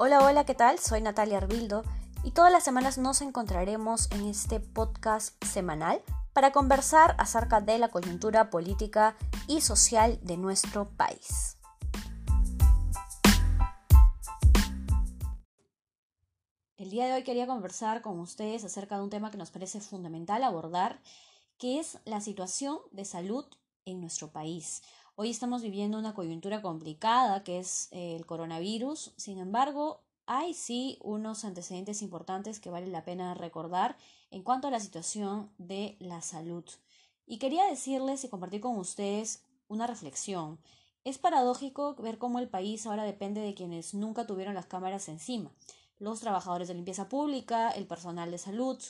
Hola, hola, ¿qué tal? Soy Natalia Arbildo y todas las semanas nos encontraremos en este podcast semanal para conversar acerca de la coyuntura política y social de nuestro país. El día de hoy quería conversar con ustedes acerca de un tema que nos parece fundamental abordar, que es la situación de salud en nuestro país. Hoy estamos viviendo una coyuntura complicada que es eh, el coronavirus, sin embargo, hay sí unos antecedentes importantes que vale la pena recordar en cuanto a la situación de la salud. Y quería decirles y compartir con ustedes una reflexión. Es paradójico ver cómo el país ahora depende de quienes nunca tuvieron las cámaras encima. Los trabajadores de limpieza pública, el personal de salud,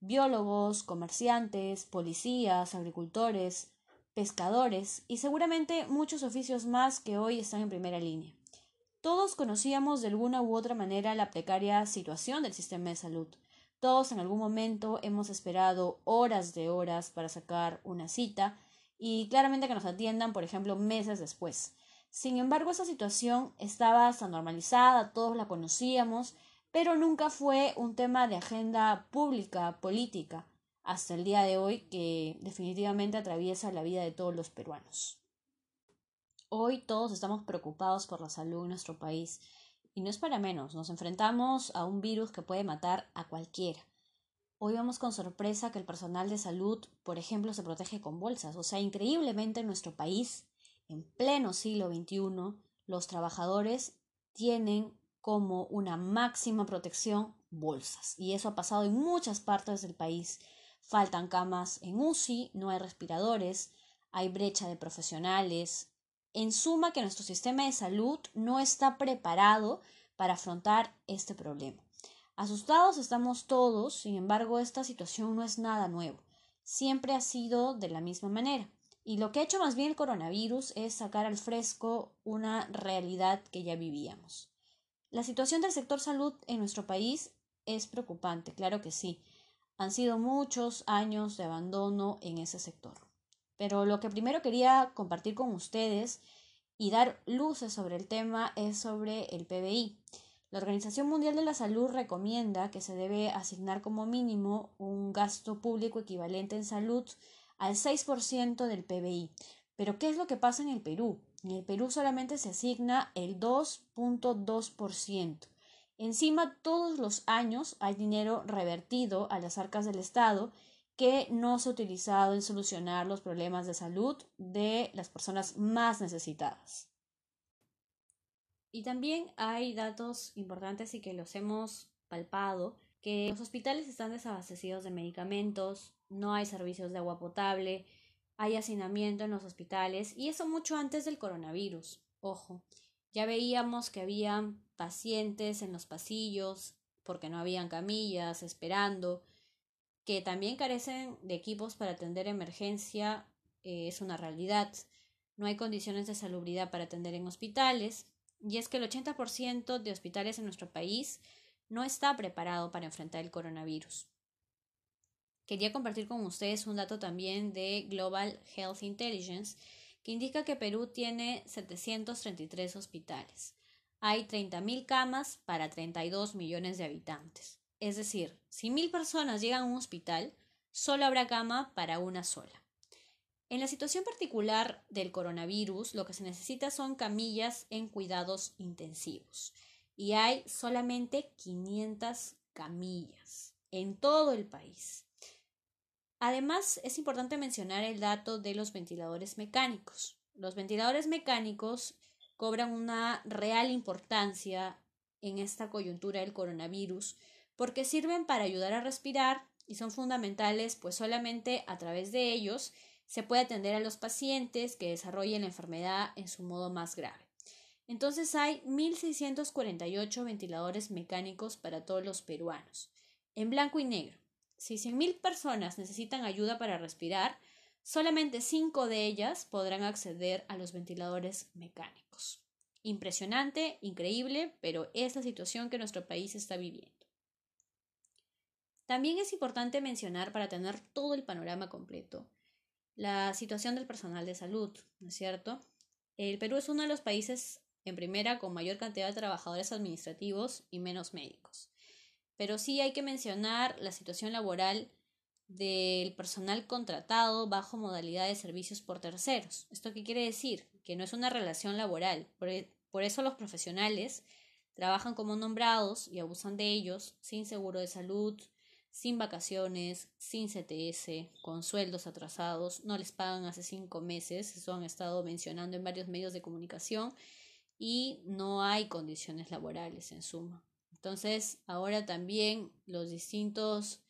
biólogos, comerciantes, policías, agricultores, pescadores y seguramente muchos oficios más que hoy están en primera línea. Todos conocíamos de alguna u otra manera la precaria situación del sistema de salud. Todos en algún momento hemos esperado horas de horas para sacar una cita y claramente que nos atiendan, por ejemplo, meses después. Sin embargo, esa situación estaba hasta normalizada, todos la conocíamos, pero nunca fue un tema de agenda pública, política hasta el día de hoy que definitivamente atraviesa la vida de todos los peruanos. Hoy todos estamos preocupados por la salud en nuestro país y no es para menos, nos enfrentamos a un virus que puede matar a cualquiera. Hoy vemos con sorpresa que el personal de salud, por ejemplo, se protege con bolsas. O sea, increíblemente en nuestro país, en pleno siglo XXI, los trabajadores tienen como una máxima protección bolsas. Y eso ha pasado en muchas partes del país. Faltan camas en UCI, no hay respiradores, hay brecha de profesionales. En suma, que nuestro sistema de salud no está preparado para afrontar este problema. Asustados estamos todos, sin embargo, esta situación no es nada nuevo. Siempre ha sido de la misma manera. Y lo que ha hecho más bien el coronavirus es sacar al fresco una realidad que ya vivíamos. La situación del sector salud en nuestro país es preocupante, claro que sí. Han sido muchos años de abandono en ese sector. Pero lo que primero quería compartir con ustedes y dar luces sobre el tema es sobre el PBI. La Organización Mundial de la Salud recomienda que se debe asignar como mínimo un gasto público equivalente en salud al 6% del PBI. Pero ¿qué es lo que pasa en el Perú? En el Perú solamente se asigna el 2.2%. Encima, todos los años hay dinero revertido a las arcas del Estado que no se ha utilizado en solucionar los problemas de salud de las personas más necesitadas. Y también hay datos importantes y que los hemos palpado, que los hospitales están desabastecidos de medicamentos, no hay servicios de agua potable, hay hacinamiento en los hospitales y eso mucho antes del coronavirus. Ojo, ya veíamos que había pacientes en los pasillos porque no habían camillas esperando, que también carecen de equipos para atender emergencia, eh, es una realidad. No hay condiciones de salubridad para atender en hospitales, y es que el 80% de hospitales en nuestro país no está preparado para enfrentar el coronavirus. Quería compartir con ustedes un dato también de Global Health Intelligence que indica que Perú tiene 733 hospitales. Hay 30.000 camas para 32 millones de habitantes. Es decir, si mil personas llegan a un hospital, solo habrá cama para una sola. En la situación particular del coronavirus, lo que se necesita son camillas en cuidados intensivos. Y hay solamente 500 camillas en todo el país. Además, es importante mencionar el dato de los ventiladores mecánicos. Los ventiladores mecánicos cobran una real importancia en esta coyuntura del coronavirus porque sirven para ayudar a respirar y son fundamentales pues solamente a través de ellos se puede atender a los pacientes que desarrollen la enfermedad en su modo más grave. Entonces hay 1.648 ventiladores mecánicos para todos los peruanos, en blanco y negro. Si 100.000 personas necesitan ayuda para respirar, solamente 5 de ellas podrán acceder a los ventiladores mecánicos. Impresionante, increíble, pero es la situación que nuestro país está viviendo. También es importante mencionar, para tener todo el panorama completo, la situación del personal de salud, ¿no es cierto? El Perú es uno de los países en primera con mayor cantidad de trabajadores administrativos y menos médicos. Pero sí hay que mencionar la situación laboral del personal contratado bajo modalidad de servicios por terceros. ¿Esto qué quiere decir? Que no es una relación laboral. Por, e, eso los profesionales trabajan como nombrados y abusan de ellos sin seguro de salud, sin vacaciones, sin CTS, con sueldos atrasados, no les pagan hace cinco meses, eso han estado mencionando en varios medios de comunicación, y no hay condiciones laborales en suma. Entonces, ahora también los distintos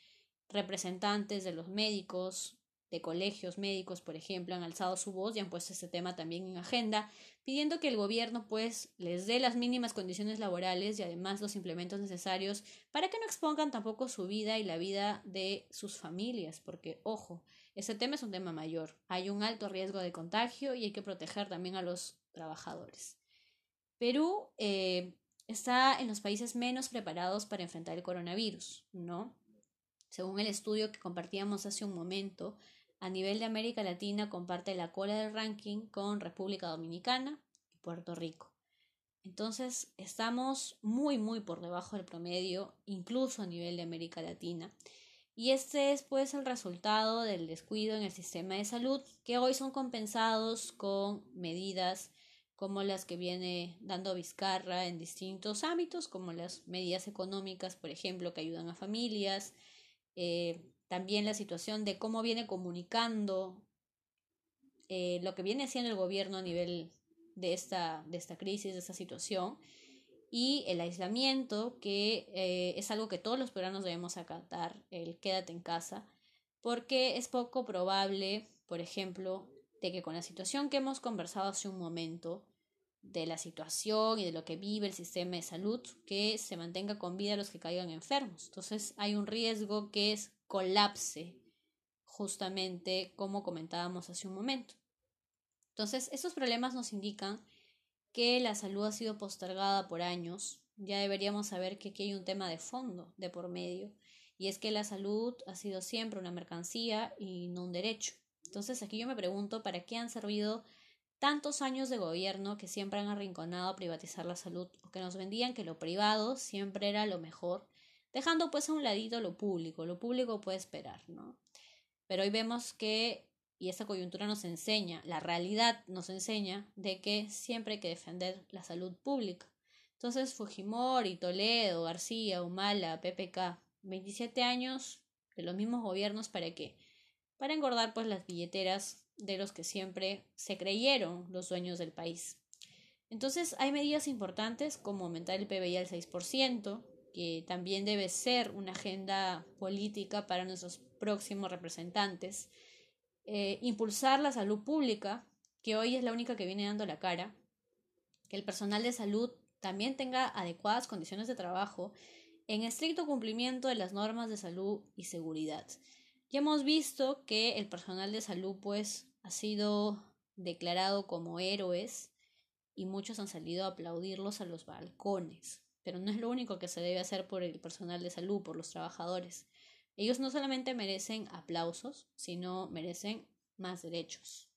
representantes de los médicos, de colegios médicos, por ejemplo, han alzado su voz y han puesto este tema también en agenda, pidiendo que el gobierno pues les dé las mínimas condiciones laborales y además los implementos necesarios para que no expongan tampoco su vida y la vida de sus familias, porque ojo, ese tema es un tema mayor, hay un alto riesgo de contagio y hay que proteger también a los trabajadores. Perú eh, está en los países menos preparados para enfrentar el coronavirus, ¿no? Según el estudio que compartíamos hace un momento, a nivel de América Latina comparte la cola del ranking con República Dominicana y Puerto Rico. Entonces estamos muy muy por debajo del promedio, incluso a nivel de América Latina. Y este es pues el resultado del descuido en el sistema de salud, que hoy son compensados con medidas como las que viene dando Vizcarra en distintos ámbitos, como las medidas económicas, por ejemplo, que ayudan a familias, eh, también la situación de cómo viene comunicando eh, lo que viene haciendo el gobierno a nivel de esta, de esta crisis, de esta situación, y el aislamiento, que eh, es algo que todos los peruanos debemos acatar, el quédate en casa, porque es poco probable, por ejemplo, de que con la situación que hemos conversado hace un momento, de la situación y de lo que vive el sistema de salud, que se mantenga con vida a los que caigan enfermos. Entonces hay un riesgo que es colapse, justamente como comentábamos hace un momento. Entonces, estos problemas nos indican que la salud ha sido postergada por años. Ya deberíamos saber que aquí hay un tema de fondo de por medio, y es que la salud ha sido siempre una mercancía y no un derecho. Entonces, aquí yo me pregunto para qué han servido tantos años de gobierno que siempre han arrinconado a privatizar la salud o que nos vendían que lo privado siempre era lo mejor dejando pues a un ladito lo público, lo público puede esperar, ¿no? Pero hoy vemos que, y esta coyuntura nos enseña, la realidad nos enseña de que siempre hay que defender la salud pública. Entonces Fujimori, Toledo, García, Humala, PPK, 27 años de los mismos gobiernos para qué? Para engordar pues las billeteras de los que siempre se creyeron los dueños del país. Entonces hay medidas importantes como aumentar el PBI al 6%, que también debe ser una agenda política para nuestros próximos representantes. Eh, impulsar la salud pública, que hoy es la única que viene dando la cara, que el personal de salud también tenga adecuadas condiciones de trabajo en estricto cumplimiento de las normas de salud y seguridad. Ya hemos visto que el personal de salud pues ha sido declarado como héroes y muchos han salido a aplaudirlos a los balcones pero no es lo único que se debe hacer por el personal de salud, por los trabajadores. Ellos no solamente merecen aplausos, sino merecen más derechos.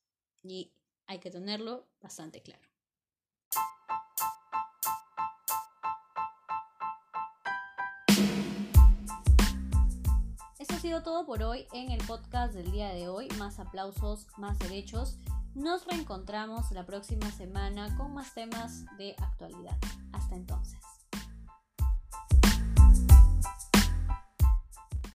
Y hay que tenerlo bastante claro. Sido todo por hoy en el podcast del día de hoy. Más aplausos, más derechos. Nos reencontramos la próxima semana con más temas de actualidad. Hasta entonces.